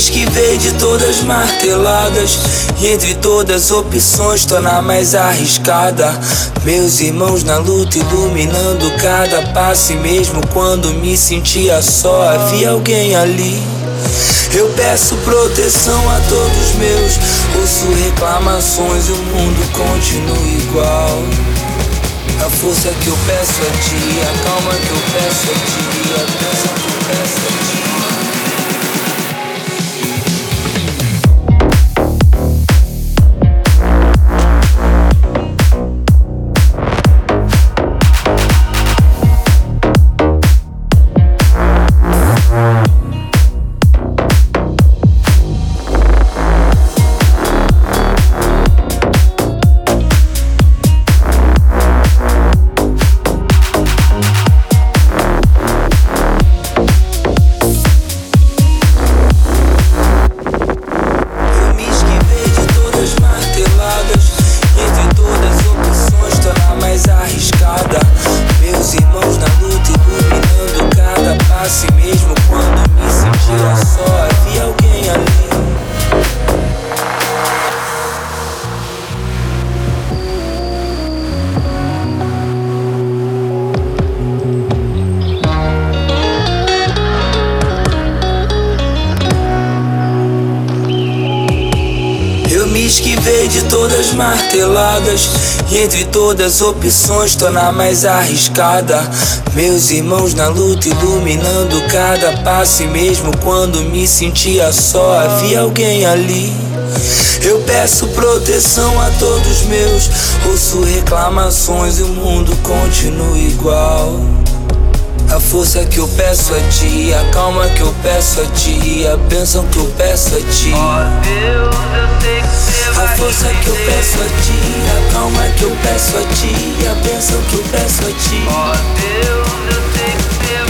me esquivei de todas marteladas. E entre todas opções, tô na mais arriscada. Meus irmãos na luta, iluminando cada passo. E mesmo quando me sentia só, havia alguém ali. Eu peço proteção a todos meus. Ouço reclamações e o mundo continua igual. A força que eu peço a ti, a calma que eu peço a ti, a bênção que eu peço a ti. Me sentia me esquivei de todas as marteladas. E entre todas as opções, tô na mais arriscada. Meus irmãos na luta, iluminando cada passo. E mesmo quando me sentia só, havia alguém ali. Eu peço proteção a todos meus. Ouço reclamações e o mundo continua igual. A força que eu peço a ti, a calma que eu peço a ti, a bênção que eu peço a ti. Deus, eu sei que você A força que eu peço a ti, a calma que eu peço a ti, a bênção que eu peço a ti. Ó Deus, eu sei